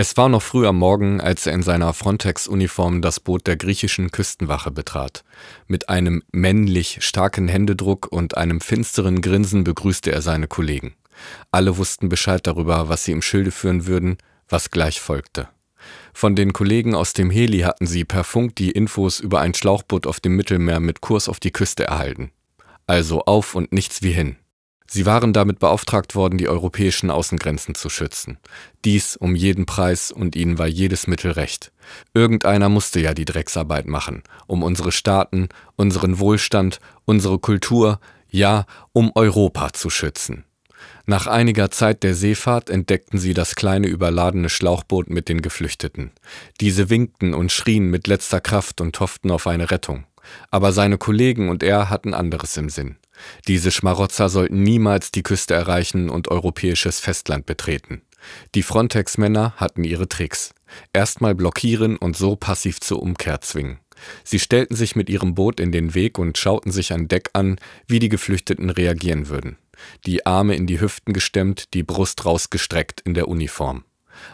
Es war noch früh am Morgen, als er in seiner Frontex-Uniform das Boot der griechischen Küstenwache betrat. Mit einem männlich starken Händedruck und einem finsteren Grinsen begrüßte er seine Kollegen. Alle wussten Bescheid darüber, was sie im Schilde führen würden, was gleich folgte. Von den Kollegen aus dem Heli hatten sie per Funk die Infos über ein Schlauchboot auf dem Mittelmeer mit Kurs auf die Küste erhalten. Also auf und nichts wie hin. Sie waren damit beauftragt worden, die europäischen Außengrenzen zu schützen. Dies um jeden Preis und ihnen war jedes Mittel recht. Irgendeiner musste ja die Drecksarbeit machen, um unsere Staaten, unseren Wohlstand, unsere Kultur, ja, um Europa zu schützen. Nach einiger Zeit der Seefahrt entdeckten sie das kleine überladene Schlauchboot mit den Geflüchteten. Diese winkten und schrien mit letzter Kraft und hofften auf eine Rettung. Aber seine Kollegen und er hatten anderes im Sinn. Diese Schmarotzer sollten niemals die Küste erreichen und europäisches Festland betreten. Die Frontex-Männer hatten ihre Tricks. Erstmal blockieren und so passiv zur Umkehr zwingen. Sie stellten sich mit ihrem Boot in den Weg und schauten sich an Deck an, wie die Geflüchteten reagieren würden. Die Arme in die Hüften gestemmt, die Brust rausgestreckt in der Uniform.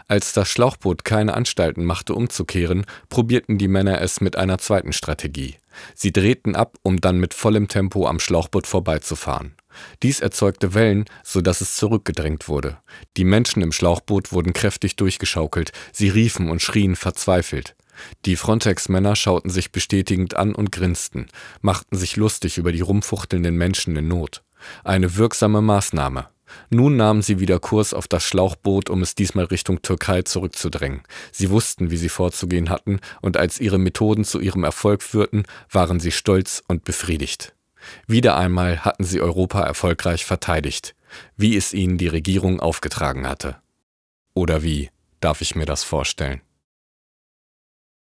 Als das Schlauchboot keine Anstalten machte, umzukehren, probierten die Männer es mit einer zweiten Strategie. Sie drehten ab, um dann mit vollem Tempo am Schlauchboot vorbeizufahren. Dies erzeugte Wellen, so dass es zurückgedrängt wurde. Die Menschen im Schlauchboot wurden kräftig durchgeschaukelt, sie riefen und schrien verzweifelt. Die Frontex-Männer schauten sich bestätigend an und grinsten, machten sich lustig über die rumfuchtelnden Menschen in Not. Eine wirksame Maßnahme. Nun nahmen sie wieder Kurs auf das Schlauchboot, um es diesmal Richtung Türkei zurückzudrängen. Sie wussten, wie sie vorzugehen hatten, und als ihre Methoden zu ihrem Erfolg führten, waren sie stolz und befriedigt. Wieder einmal hatten sie Europa erfolgreich verteidigt, wie es ihnen die Regierung aufgetragen hatte. Oder wie darf ich mir das vorstellen?